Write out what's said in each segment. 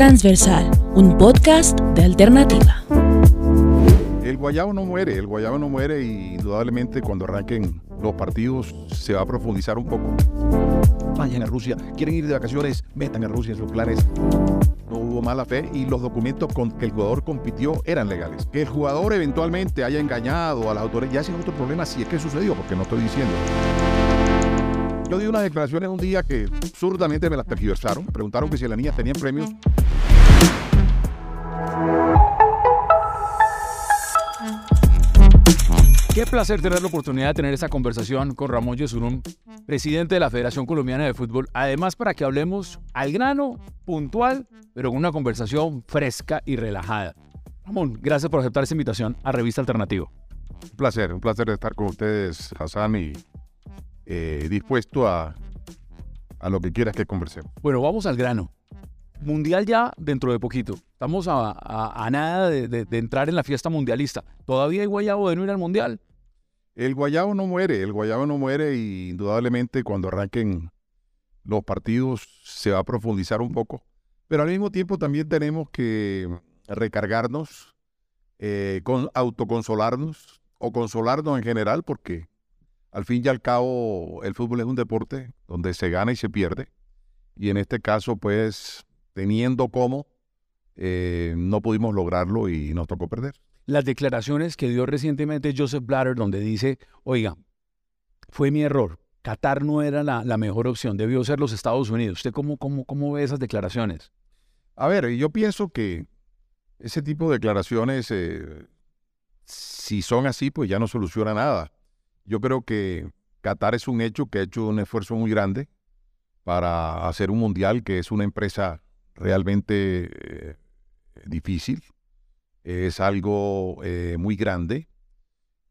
Transversal, un podcast de alternativa. El guayabo no muere, el guayabo no muere y indudablemente cuando arranquen los partidos se va a profundizar un poco. Vayan a Rusia, quieren ir de vacaciones, metan a Rusia en sus planes. No hubo mala fe y los documentos con que el jugador compitió eran legales. Que el jugador eventualmente haya engañado a las autoridades, ya es otro problema si es que sucedió, porque no estoy diciendo. Yo di unas declaraciones un día que absurdamente me las tergiversaron. Preguntaron que si las niñas tenían premios. Qué placer tener la oportunidad de tener esa conversación con Ramón Yesurún, presidente de la Federación Colombiana de Fútbol. Además, para que hablemos al grano, puntual, pero con una conversación fresca y relajada. Ramón, gracias por aceptar esta invitación a Revista Alternativo. Un placer, un placer estar con ustedes, Hassan, y eh, dispuesto a, a lo que quieras que conversemos. Bueno, vamos al grano. Mundial ya dentro de poquito. Estamos a, a- a nada de, entrar en la fiesta mundialista. ¿Todavía hay guayabo de no ir al mundial? El guayabo no muere, el guayabo no muere y indudablemente cuando arranquen los partidos se va a profundizar un poco. Pero al mismo tiempo también tenemos que recargarnos, eh, con, autoconsolarnos o consolarnos en general porque al fin y al cabo el fútbol es un deporte donde se gana y se pierde. Y en este caso pues teniendo como eh, no pudimos lograrlo y nos tocó perder. Las declaraciones que dio recientemente Joseph Blatter, donde dice, oiga, fue mi error. Qatar no era la, la mejor opción, debió ser los Estados Unidos. ¿Usted cómo, cómo, cómo ve esas declaraciones? A ver, yo pienso que ese tipo de declaraciones, eh, si son así, pues ya no soluciona nada. Yo creo que Qatar es un hecho que ha hecho un esfuerzo muy grande para hacer un mundial, que es una empresa realmente eh, difícil. Es algo eh, muy grande.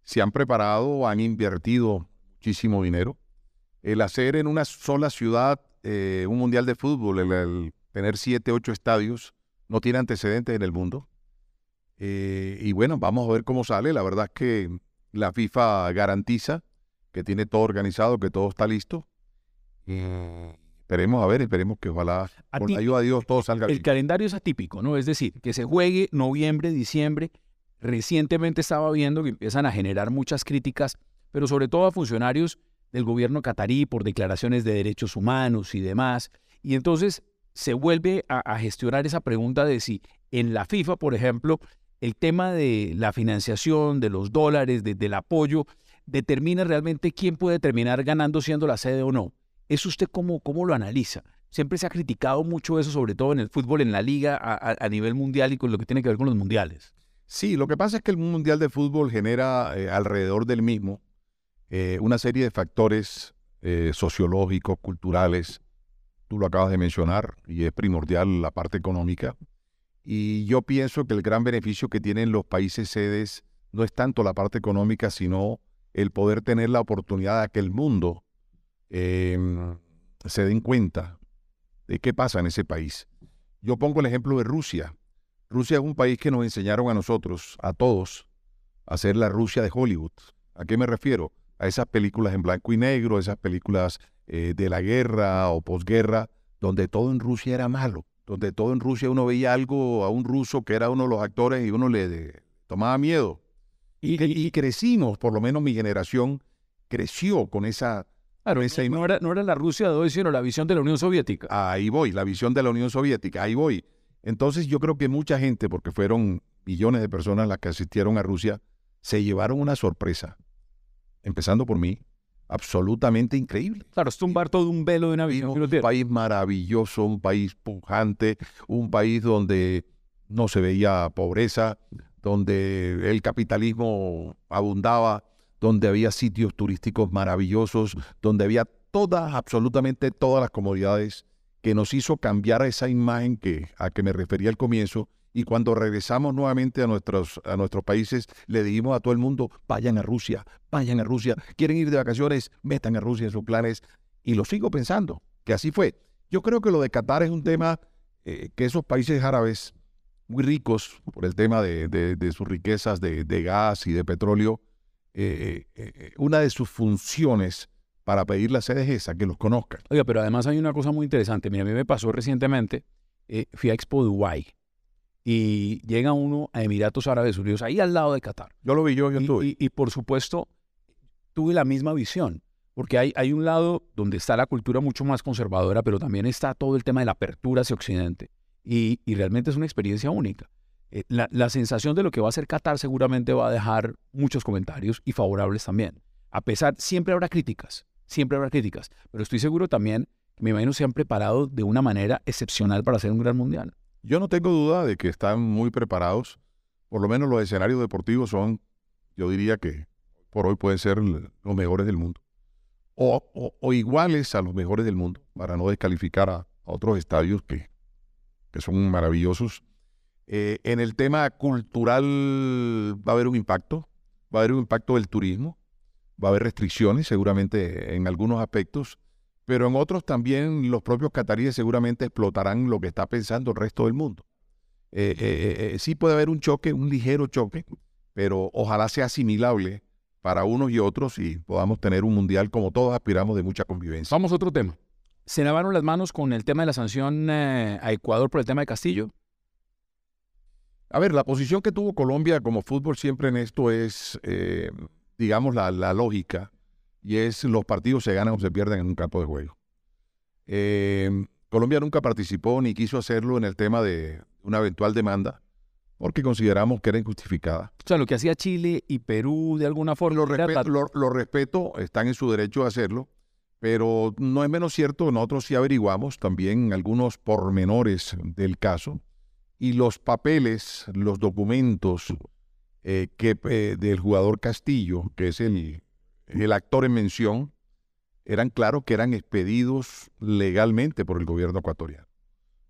Se han preparado, han invertido muchísimo dinero. El hacer en una sola ciudad eh, un mundial de fútbol, el, tener siete, ocho estadios, no tiene antecedentes en el mundo. Y bueno, vamos a ver cómo sale. La verdad es que la FIFA garantiza que tiene todo organizado, que todo está listo. Esperemos a ver, esperemos que ojalá, con la ayuda de Dios, todo salga El bien. calendario es atípico, ¿no? Es decir, que se juegue noviembre, diciembre. Recientemente estaba viendo que empiezan a generar muchas críticas, pero sobre todo a funcionarios del gobierno catarí por declaraciones de derechos humanos y demás. Y entonces se vuelve a, a gestionar esa pregunta de si en la FIFA, por ejemplo, el tema de la financiación, de los dólares, de- del apoyo, determina realmente quién puede terminar ganando siendo la sede o no. ¿Eso usted cómo, cómo lo analiza? Siempre se ha criticado mucho eso, sobre todo en el fútbol, en la liga, a, nivel mundial y con lo que tiene que ver con los mundiales. Sí, lo que pasa es que el Mundial de Fútbol genera eh, alrededor del mismo eh, una serie de factores eh, sociológicos, culturales. Tú lo acabas de mencionar y es primordial la parte económica. Y yo pienso que el gran beneficio que tienen los países sedes no es tanto la parte económica, sino el poder tener la oportunidad de que el mundo em, se den cuenta de qué pasa en ese país. Yo pongo el ejemplo de Rusia. Rusia es un país que nos enseñaron a nosotros, a todos, a ser la Rusia de Hollywood. ¿A qué me refiero? A esas películas en blanco y negro, esas películas eh, de la guerra o posguerra, donde todo en Rusia era malo, donde todo en Rusia uno veía algo a un ruso que era uno de los actores y uno le de- tomaba miedo. Y, y crecimos, por lo menos mi generación creció con esa... Claro, esa no, era, no era la Rusia de hoy, sino la visión de la Unión Soviética. Ahí voy, la visión de la Unión Soviética, ahí voy. Entonces yo creo que mucha gente, porque fueron millones de personas las que asistieron a Rusia, se llevaron una sorpresa, empezando por mí, absolutamente increíble. Claro, es tumbar todo un velo de una visión un país maravilloso, un país pujante, un país donde no se veía pobreza, donde el capitalismo abundaba, donde había sitios turísticos maravillosos, donde había todas, absolutamente todas las comodidades que nos hizo cambiar esa imagen que, a que me refería al comienzo. Y cuando regresamos nuevamente a nuestros, a nuestros países, le dijimos a todo el mundo, vayan a Rusia, vayan a Rusia, quieren ir de vacaciones, metan a Rusia en sus planes. Y lo sigo pensando, que así fue. Yo creo que lo de Qatar es un tema eh, que esos países árabes, muy ricos por el tema de, de- de sus riquezas de, de gas y de petróleo, eh, eh, eh, una de sus funciones para pedir la sede es esa, que los conozcan. Oiga, pero además hay una cosa muy interesante. Mira, a mí me pasó recientemente eh, fui a Expo Dubai y llega uno a Emiratos Árabes Unidos, ahí al lado de Qatar. Yo lo vi yo, yo Y- estuve. Y, y, por supuesto, tuve la misma visión, porque hay, hay un lado donde está la cultura mucho más conservadora, pero también está todo el tema de la apertura hacia Occidente. Y, y realmente es una experiencia única. Eh, la, la sensación de lo que va a hacer Qatar seguramente va a dejar muchos comentarios y favorables también. A pesar, siempre habrá críticas, siempre habrá críticas, pero estoy seguro también me imagino se han preparado de una manera excepcional para hacer un gran mundial. Yo no tengo duda de que están muy preparados. Por lo menos los escenarios deportivos son, yo diría que por hoy pueden ser los mejores del mundo. O, o- o iguales a los mejores del mundo, para no descalificar a, a otros estadios que, que son maravillosos. Eh, en el tema cultural va a haber un impacto, va a haber un impacto del turismo, va a haber restricciones seguramente en algunos aspectos, pero en otros también los propios cataríes seguramente explotarán lo que está pensando el resto del mundo. Eh, eh, sí puede haber un choque, un ligero choque, pero ojalá sea asimilable para unos y otros y podamos tener un mundial como todos aspiramos de mucha convivencia. Vamos a otro tema. ¿Se lavaron las manos con el tema de la sanción eh, a Ecuador por el tema de Castillo? A ver, la posición que tuvo Colombia como fútbol siempre en esto es, eh, digamos, la, la lógica, y es los partidos se ganan o se pierden en un campo de juego. Eh, Colombia nunca participó ni quiso hacerlo en el tema de una eventual demanda, porque consideramos que era injustificada. O sea, lo que hacía Chile y Perú de alguna forma. Lo respeto, lo respeto, están en su derecho a hacerlo, pero no es menos cierto, nosotros sí averiguamos también algunos pormenores del caso y los papeles, los documentos eh, que, eh, del jugador Castillo, que es el, el actor en mención, eran claros que eran expedidos legalmente por el gobierno ecuatoriano.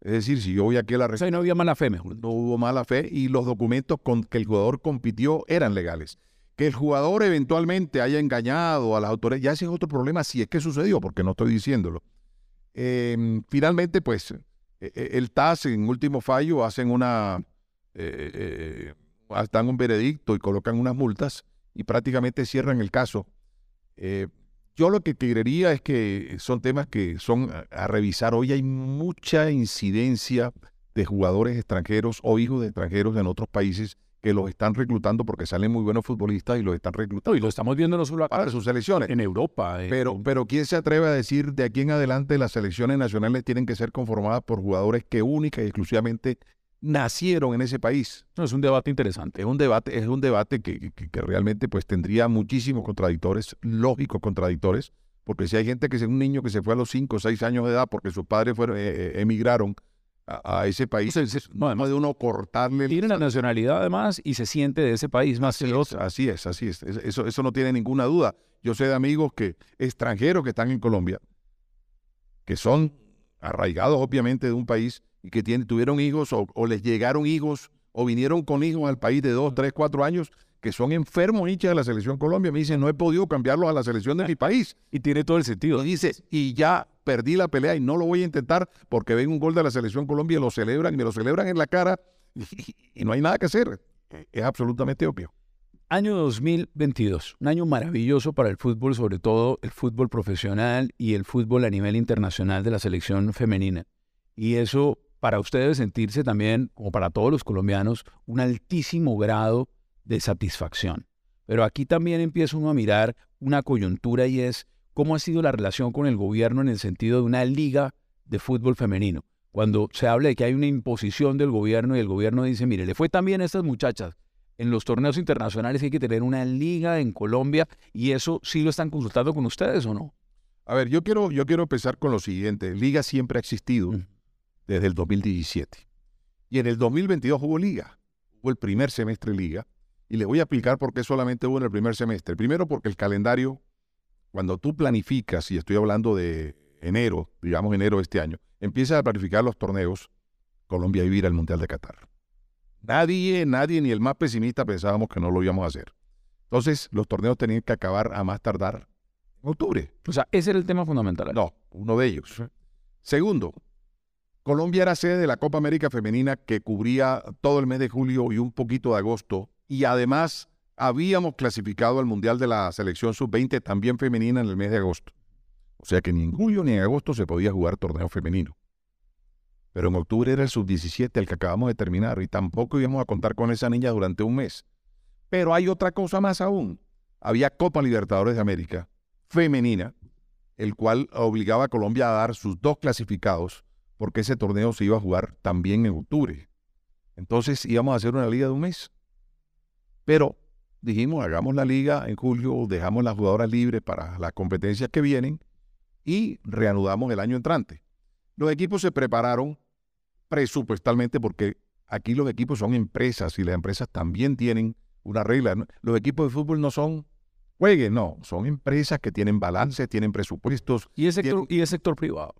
Es decir, si yo voy aquí a la O sea, no había mala fe, mejor. no hubo mala fe y los documentos con que el jugador compitió eran legales. Que el jugador eventualmente haya engañado a las autoridades, ya ese es otro problema si es que sucedió, porque no estoy diciéndolo. Eh, finalmente, pues, el TAS en último fallo hacen una, eh, eh, dan un veredicto y colocan unas multas y prácticamente cierran el caso. Eh, yo lo que creería es que son temas que son a revisar. Hoy hay mucha incidencia de jugadores extranjeros o hijos de extranjeros en otros países que los están reclutando porque salen muy buenos futbolistas y los están reclutando Y lo estamos viendo no solo acá, para sus selecciones. en Europa. eh, Pero, pero ¿quién se atreve a decir de aquí en adelante las selecciones nacionales tienen que ser conformadas por jugadores que única y exclusivamente nacieron en ese país? no, es un debate interesante. Es un debate, es un debate que, que- que realmente pues tendría muchísimos contradictores, lógicos contradictores, porque si hay gente que es un niño que se fue a los 5 o 6 años de edad porque sus padres fueron, eh, eh, emigraron a, a ese país, O sea, se- no, además, de uno cortarle el- tiene la nacionalidad además y se siente de ese país más que Así es, otro. así es, así es. Es- Eso, eso no tiene ninguna duda. Yo sé de amigos que extranjeros que están en Colombia, que son arraigados obviamente de un país y que tienen, tuvieron hijos o, o les llegaron hijos o vinieron con hijos al país de dos, tres, cuatro años, que son enfermos hinchas de la selección Colombia. Me dicen, no he podido cambiarlos a la selección de mi país. Y tiene todo el sentido. Y dice, y ya perdí la pelea y no lo voy a intentar porque ven un gol de la selección Colombia y lo celebran y me lo celebran en la cara y, y no hay nada que hacer. Es absolutamente obvio. Año 2022, un año maravilloso para el fútbol, sobre todo el fútbol profesional y el fútbol a nivel internacional de la selección femenina. Y eso para ustedes sentirse también, como para todos los colombianos, un altísimo grado de satisfacción. Pero aquí también empieza uno a mirar una coyuntura y es cómo ha sido la relación con el gobierno en el sentido de una liga de fútbol femenino. Cuando se habla de que hay una imposición del gobierno y el gobierno dice, mire, le fue también a estas muchachas en los torneos internacionales hay que tener una liga en Colombia y eso sí lo están consultando con ustedes o no. A ver, yo quiero, yo quiero empezar con lo siguiente. Liga siempre ha existido Mm. desde el 2017. Y en el 2022 hubo liga. Hubo el primer semestre liga. Y le voy a explicar por qué solamente hubo en el primer semestre. Primero porque el calendario, cuando tú planificas, y estoy hablando de enero, digamos enero de este año, empiezas a planificar los torneos, Colombia iba a ir al Mundial de Qatar. Nadie, nadie, ni el más pesimista pensábamos que no lo íbamos a hacer. Entonces, los torneos tenían que acabar a más tardar en octubre. O sea, ese era el tema fundamental. No, uno de ellos. Segundo, Colombia era sede de la Copa América Femenina que cubría todo el mes de julio y un poquito de agosto. Y además habíamos clasificado al Mundial de la Selección Sub-20 también femenina en el mes de agosto. O sea que ni en julio ni en agosto se podía jugar torneo femenino. pero en octubre era el sub-17 el que acabamos de terminar y tampoco íbamos a contar con esa niña durante un mes. Pero hay otra cosa más aún. Había Copa Libertadores de América femenina, el cual obligaba a Colombia a dar sus dos clasificados porque ese torneo se iba a jugar también en octubre. Entonces íbamos a hacer una liga de un mes. Pero dijimos, hagamos la liga en julio, dejamos las jugadoras libres para las competencias que vienen y reanudamos el año entrante. Los equipos se prepararon presupuestalmente porque aquí los equipos son empresas y las empresas también tienen una regla. Los equipos de fútbol no son jueguen, no, son empresas que tienen balance, tienen presupuestos. Y el sector, y el sector privado.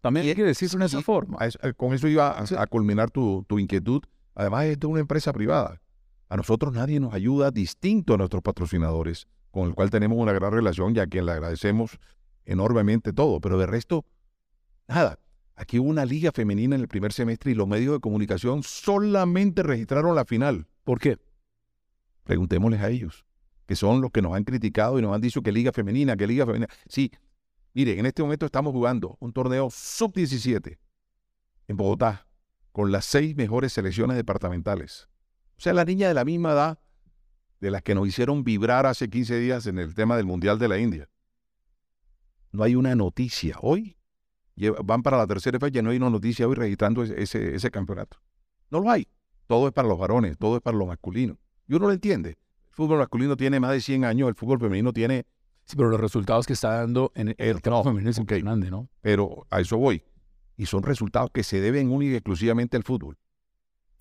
También hay que decirlo de esa forma. con eso iba a, culminar tu, tu, inquietud. Además, esto es una empresa privada. A nosotros nadie nos ayuda distinto a nuestros patrocinadores, con el cual tenemos una gran relación y a quien le agradecemos enormemente todo. Pero de resto, nada. Aquí hubo una liga femenina en el primer semestre y los medios de comunicación solamente registraron la final. ¿Por qué? Preguntémosles a ellos, que son los que nos han criticado y nos han dicho que liga femenina, que liga femenina. Sí, mire, en este momento estamos jugando un torneo sub-17 en Bogotá con las seis mejores selecciones departamentales. O sea, la niña de la misma edad de las que nos hicieron vibrar hace 15 días en el tema del Mundial de la India. No hay una noticia hoy van para la tercera fecha, no hay una noticia hoy registrando ese, ese, campeonato. No lo hay. Todo es para los varones, todo es para los masculinos. Y uno lo entiende. El fútbol masculino tiene más de 100 años, el fútbol femenino tiene... Sí, pero los resultados que está dando en el, trabajo femenino es okay. ¿no? Pero a eso voy. Y son resultados que se deben únicamente y exclusivamente al fútbol.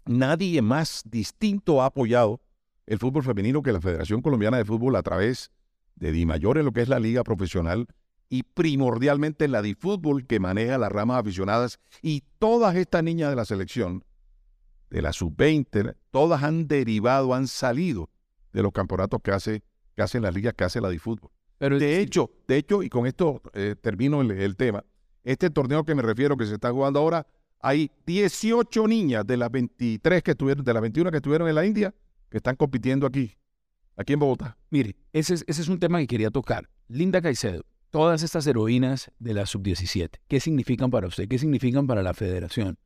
Nadie más distinto ha apoyado el fútbol femenino que la Federación Colombiana de Fútbol a través de Di Mayor en lo que es la liga profesional y primordialmente la de fútbol que maneja las ramas aficionadas y todas estas niñas de la selección, de la sub-20, todas han derivado, han salido de los campeonatos que hace, que hace la liga, que hace la de fútbol. Pero de hecho, de hecho, y con esto eh, termino el, tema, este torneo que me refiero que se está jugando ahora, hay 18 niñas de las 23 que estuvieron, de las 21 que estuvieron en la India, que están compitiendo aquí, aquí en Bogotá. Mire, ese ese es un tema que quería tocar. Linda Caicedo, todas estas heroínas de la sub-17, ¿qué significan para usted? ¿Qué significan para la federación?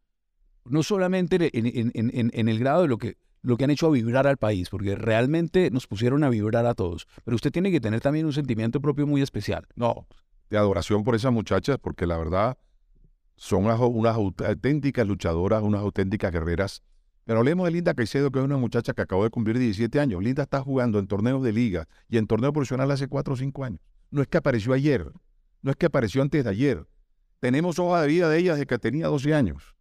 No solamente en, el grado de lo que, lo que han hecho a vibrar al país, porque realmente nos pusieron a vibrar a todos, pero usted tiene que tener también un sentimiento propio muy especial. No, de adoración por esas muchachas, porque la verdad son unas, unas auténticas luchadoras, unas auténticas guerreras. Pero hablemos de Linda Caicedo, que es una muchacha que acabó de cumplir 17 años. Linda está jugando en torneos de liga y en torneo profesional hace 4 o 5 años no es que apareció ayer, no es que apareció antes de ayer. Tenemos hoja de vida de ella desde que tenía 12 años.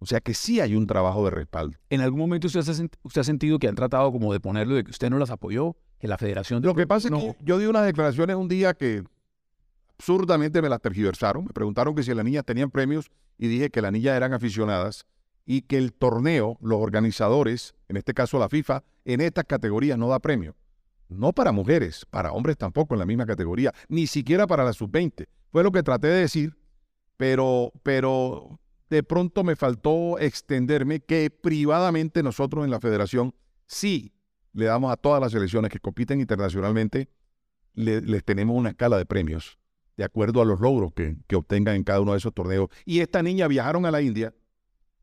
O sea que sí hay un trabajo de respaldo. ¿En algún momento usted, ha sentido que han tratado como de ponerlo de que usted no las apoyó? Que la federación... Lo que pasa es que yo di unas declaraciones un día que absurdamente me las tergiversaron. Me preguntaron que si las niñas tenían premios y dije que las niñas eran aficionadas y que el torneo, los organizadores, en este caso la FIFA, en estas categorías no da premio. No para mujeres, para hombres tampoco en la misma categoría, ni siquiera para la sub-20. Fue lo que traté de decir, pero, pero de pronto me faltó extenderme que privadamente nosotros en la federación sí le damos a todas las selecciones que compiten internacionalmente, les tenemos una escala de premios de acuerdo a los logros que, obtengan en cada uno de esos torneos. Y esta niña viajaron a la India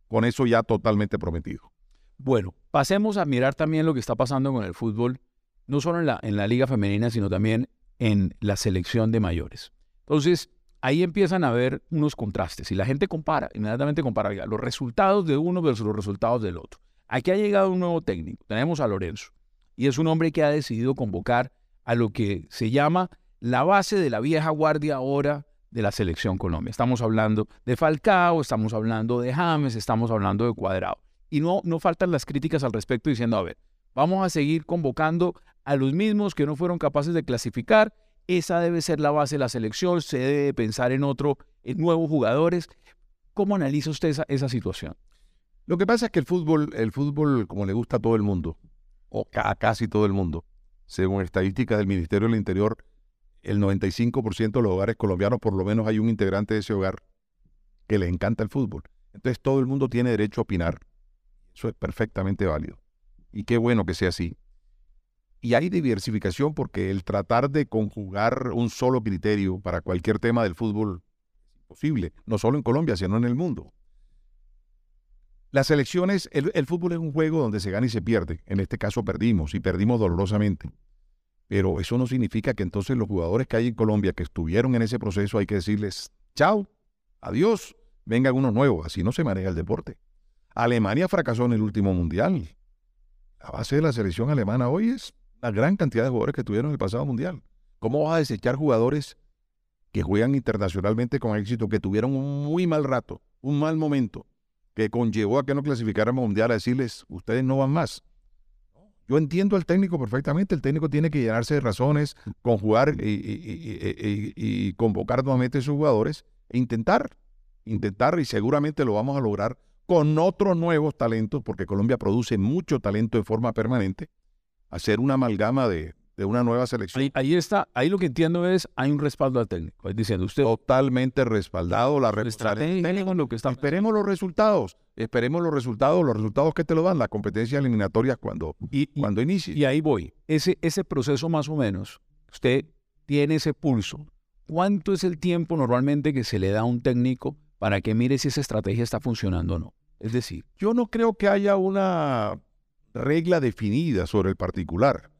con eso ya totalmente prometido. Bueno, pasemos a mirar también lo que está pasando con el fútbol no solo en la, en la liga femenina, sino también en la selección de mayores. Entonces, ahí empiezan a haber unos contrastes y la gente compara, inmediatamente compara los resultados de uno versus los resultados del otro. Aquí ha llegado un nuevo técnico, tenemos a Lorenzo, y es un hombre que ha decidido convocar a lo que se llama la base de la vieja guardia ahora de la selección Colombia. Estamos hablando de Falcao, estamos hablando de James, estamos hablando de Cuadrado. Y no, no faltan las críticas al respecto diciendo, a ver, vamos a seguir convocando a los mismos que no fueron capaces de clasificar. Esa debe ser la base de la selección, se debe pensar en otro, en nuevos jugadores. ¿Cómo analiza usted esa, situación? Lo que pasa es que el fútbol, el fútbol, como le gusta a todo el mundo, o a casi todo el mundo, según estadísticas del Ministerio del Interior, el 95% de los hogares colombianos, por lo menos hay un integrante de ese hogar que le encanta el fútbol. Entonces todo el mundo tiene derecho a opinar. Eso es perfectamente válido. Y qué bueno que sea así. Y hay diversificación porque el tratar de conjugar un solo criterio para cualquier tema del fútbol es imposible, no solo en Colombia, sino en el mundo. Las elecciones, el, el fútbol es un juego donde se gana y se pierde. En este caso perdimos y perdimos dolorosamente. Pero eso no significa que entonces los jugadores que hay en Colombia que estuvieron en ese proceso hay que decirles, chao, adiós, vengan unos nuevos. Así no se maneja el deporte. Alemania fracasó en el último mundial. La base de la selección alemana hoy es la gran cantidad de jugadores que tuvieron en el pasado mundial. ¿Cómo vas a desechar jugadores que juegan internacionalmente con éxito, que tuvieron un muy mal rato, un mal momento, que conllevó a que no clasificáramos mundial a decirles, ustedes no van más? Yo entiendo al técnico perfectamente. El técnico tiene que llenarse de razones, conjugar y, y, y, convocar nuevamente a sus jugadores e intentar, intentar, y seguramente lo vamos a lograr con otros nuevos talentos, porque Colombia produce mucho talento de forma permanente, hacer una amalgama de, de una nueva selección. Ahí, está, ahí lo que entiendo es, hay un respaldo al técnico, es diciendo usted... Totalmente respaldado la estrategia, lo que está... Esperemos los resultados, esperemos los resultados, los resultados que te lo dan, la competencia eliminatoria cuando, y, cuando inicie. Y ahí voy, ese, ese proceso más o menos, usted tiene ese pulso, ¿cuánto es el tiempo normalmente que se le da a un técnico para que mire si esa estrategia está funcionando o no? Es decir, yo no creo que haya una regla definida sobre el particular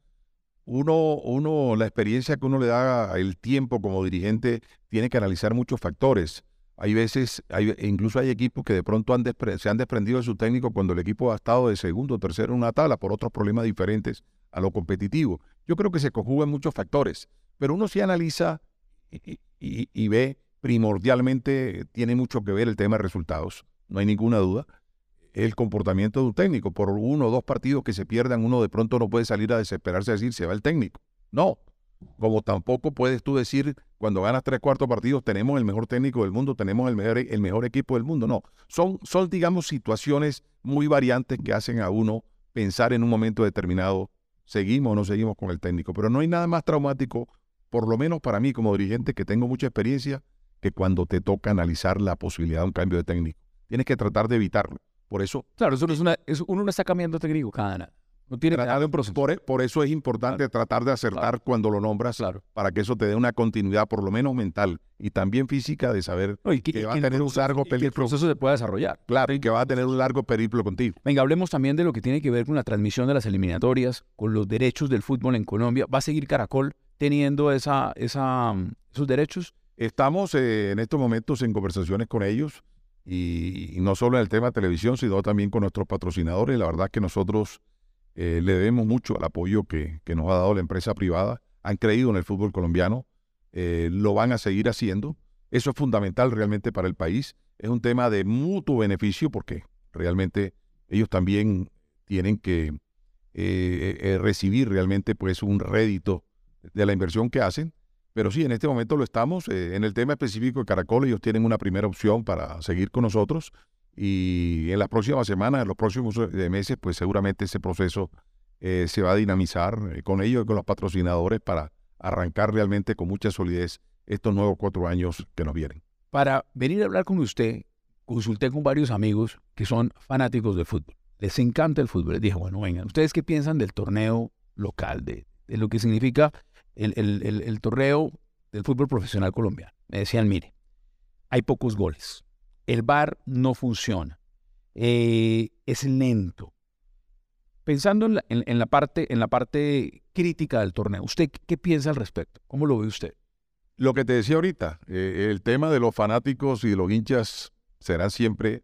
uno, uno, la experiencia que uno le da, el tiempo como dirigente, tiene que analizar muchos factores. Hay veces, hay, incluso hay equipos que de pronto han se han desprendido de su técnico cuando el equipo ha estado de segundo o tercero en una tabla por otros problemas diferentes a lo competitivo. Yo creo que se conjugan muchos factores, pero uno sí analiza y, y ve primordialmente, tiene mucho que ver el tema de resultados, no hay ninguna duda el comportamiento de un técnico. Por uno o dos partidos que se pierdan, uno de pronto no puede salir a desesperarse a decir se va el técnico. No. Como tampoco puedes tú decir cuando ganas tres cuartos partidos tenemos el mejor técnico del mundo, tenemos el mejor, el mejor equipo del mundo. No. Son, son, digamos, situaciones muy variantes que hacen a uno pensar en un momento determinado, seguimos o no seguimos con el técnico. Pero no hay nada más traumático, por lo menos para mí como dirigente que tengo mucha experiencia, que cuando te toca analizar la posibilidad de un cambio de técnico. Tienes que tratar de evitarlo. Por eso. Claro, eso no es una. uno no está cambiando técnico cada nada. No tiene un proceso. E, por, eso es importante tratar de acertar cuando lo nombras para que eso te dé una continuidad, por lo menos mental y también física, de saber que, va a tener un largo periplo. Que el proceso se pueda desarrollar. Claro, y que va a tener un largo periplo contigo. Venga, hablemos también de lo que tiene que ver con la transmisión de las eliminatorias, con los derechos del fútbol en Colombia. ¿Va a seguir Caracol teniendo esa, esa, esos derechos? Estamos eh, en estos momentos en conversaciones con ellos y, no solo en el tema de televisión, sino también con nuestros patrocinadores. La verdad que nosotros eh, le debemos mucho al apoyo que, que, nos ha dado la empresa privada. Han creído en el fútbol colombiano, eh, lo van a seguir haciendo. Eso es fundamental realmente para el país. Es un tema de mutuo beneficio porque realmente ellos también tienen que eh, recibir realmente pues un rédito de la inversión que hacen pero sí, en este momento lo estamos. Eh, en el tema específico de Caracol, ellos tienen una primera opción para seguir con nosotros. Y en las próximas semanas, en los próximos eh, meses, pues seguramente ese proceso eh, se va a dinamizar con ellos y con los patrocinadores para arrancar realmente con mucha solidez estos nuevos cuatro años que nos vienen. Para venir a hablar con usted, consulté con varios amigos que son fanáticos del fútbol. Les encanta el fútbol. Les dije, bueno, vengan, ¿ustedes qué piensan del torneo local, de, de lo que significa el, el, el, torneo del fútbol profesional colombiano. Me decían, mire, hay pocos goles, el VAR no funciona, eh, es lento. Pensando en la, en, la, parte, en la parte crítica del torneo, ¿usted qué piensa al respecto? ¿Cómo lo ve usted? Lo que te decía ahorita, eh, el tema de los fanáticos y de los hinchas serán siempre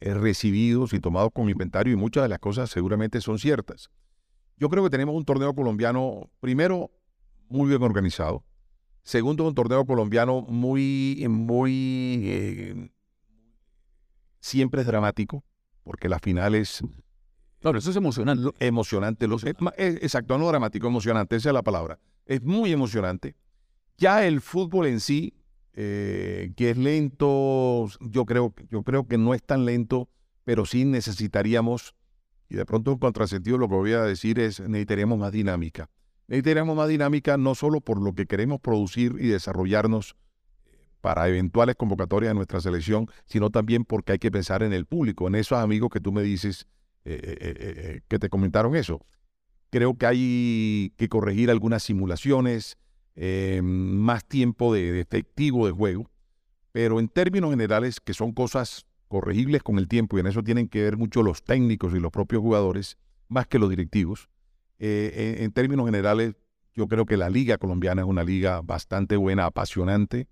eh, recibidos y tomados con inventario y muchas de las cosas seguramente son ciertas. Yo creo que tenemos un torneo colombiano, primero, muy bien organizado. Segundo, un torneo colombiano muy, muy, eh, siempre es dramático, porque la final es... Claro, eso es emocionante. Emocionante. Los, exacto, no dramático, emocionante, esa es la palabra. Es muy emocionante. Ya el fútbol en sí, eh, que es lento, yo creo, yo creo que no es tan lento, pero sí necesitaríamos, y de pronto un contrasentido lo que voy a decir es, necesitaríamos más dinámica. Necesitaríamos más dinámica no solo por lo que queremos producir y desarrollarnos eh, para eventuales convocatorias de nuestra selección, sino también porque hay que pensar en el público, en esos amigos que tú me dices eh, eh, que te comentaron eso. Creo que hay que corregir algunas simulaciones, más tiempo de, de efectivo de juego, pero en términos generales, que son cosas corregibles con el tiempo, y en eso tienen que ver mucho los técnicos y los propios jugadores, más que los directivos. Eh, en, en términos generales, yo creo que la liga colombiana es una liga bastante buena, apasionante.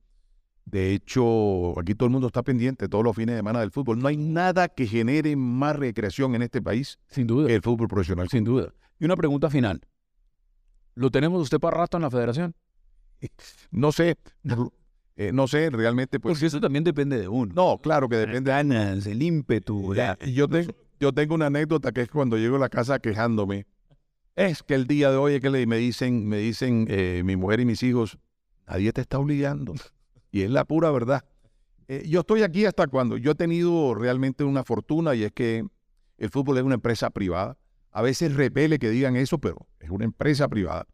De hecho, aquí todo el mundo está pendiente todos los fines de semana del fútbol. No hay nada que genere más recreación en este país Sin duda. que el fútbol profesional. Sin duda. Y una pregunta final. ¿Lo tenemos usted para rato en la federación? No sé, eh, no sé, realmente pues... Porque eso también depende de uno. No, claro que depende. Ganas, el ímpetu. la- Eh, Yo, tengo, yo tengo una anécdota que es cuando llego a la casa quejándome. Es que el día de hoy es que le- me dicen, me dicen eh, mi mujer y mis hijos, nadie te está obligando. Y es la pura verdad. Eh, yo estoy aquí hasta cuando yo he tenido realmente una fortuna y es que el fútbol es una empresa privada. A veces repele que digan eso, pero es una empresa privada.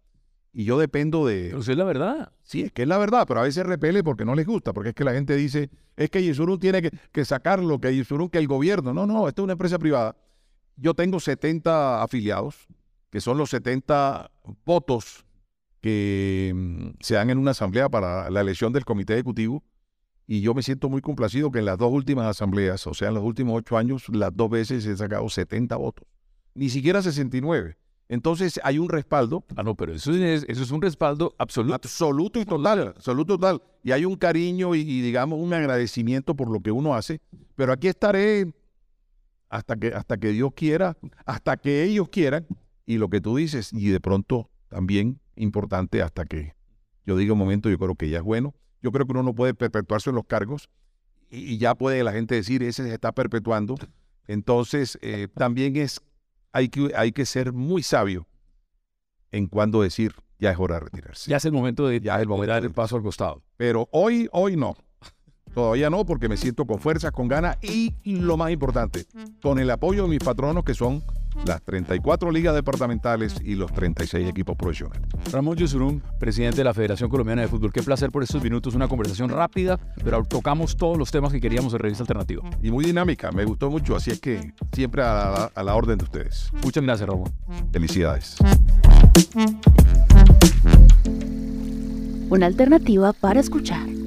Y yo dependo de... Pero eso es la verdad. Sí, es que es la verdad, pero a veces repele porque no les gusta, porque es que la gente dice, es que Yesurún tiene que, que sacarlo, que Yesurún, que el gobierno. No, no, esto es una empresa privada. Yo tengo 70 afiliados, que son los 70 votos que mm, se dan en una asamblea para la elección del comité ejecutivo. Y yo me siento muy complacido que en las dos últimas asambleas, o sea, en los últimos ocho años, las dos veces he sacado 70 votos. Ni siquiera 69. Entonces hay un respaldo Ah, no, pero eso es, eso es un respaldo absoluto. Absoluto y total, absoluto y total. Y hay un cariño y, y, digamos un agradecimiento por lo que uno hace. Pero aquí estaré hasta que, hasta que Dios quiera, hasta que ellos quieran. Y lo que tú dices, y de pronto también importante hasta que yo diga un momento, yo creo que ya es bueno. Yo creo que uno no puede perpetuarse en los cargos y, y ya puede la gente decir, ese se está perpetuando. Entonces, eh, también es, hay que, hay que ser muy sabio en cuando decir, ya es hora de retirarse. Ya es el momento de, Ya es el de momento dar de- el paso al costado. Pero hoy, hoy no. Todavía no, porque me siento con fuerzas, con ganas y lo más importante, con el apoyo de mis patronos, que son las 34 ligas departamentales y los 36 equipos profesionales. Ramón Yesurún, presidente de la Federación Colombiana de Fútbol. Qué placer por estos minutos, una conversación rápida, pero tocamos todos los temas que queríamos en Revista Alternativa. Y muy dinámica, me gustó mucho, así es que siempre a la, a la orden de ustedes. Muchas gracias, Ramón. Felicidades. Una alternativa para escuchar.